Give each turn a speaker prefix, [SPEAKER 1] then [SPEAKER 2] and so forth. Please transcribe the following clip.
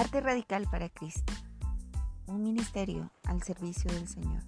[SPEAKER 1] arte radical para Cristo. Un ministerio al servicio del Señor.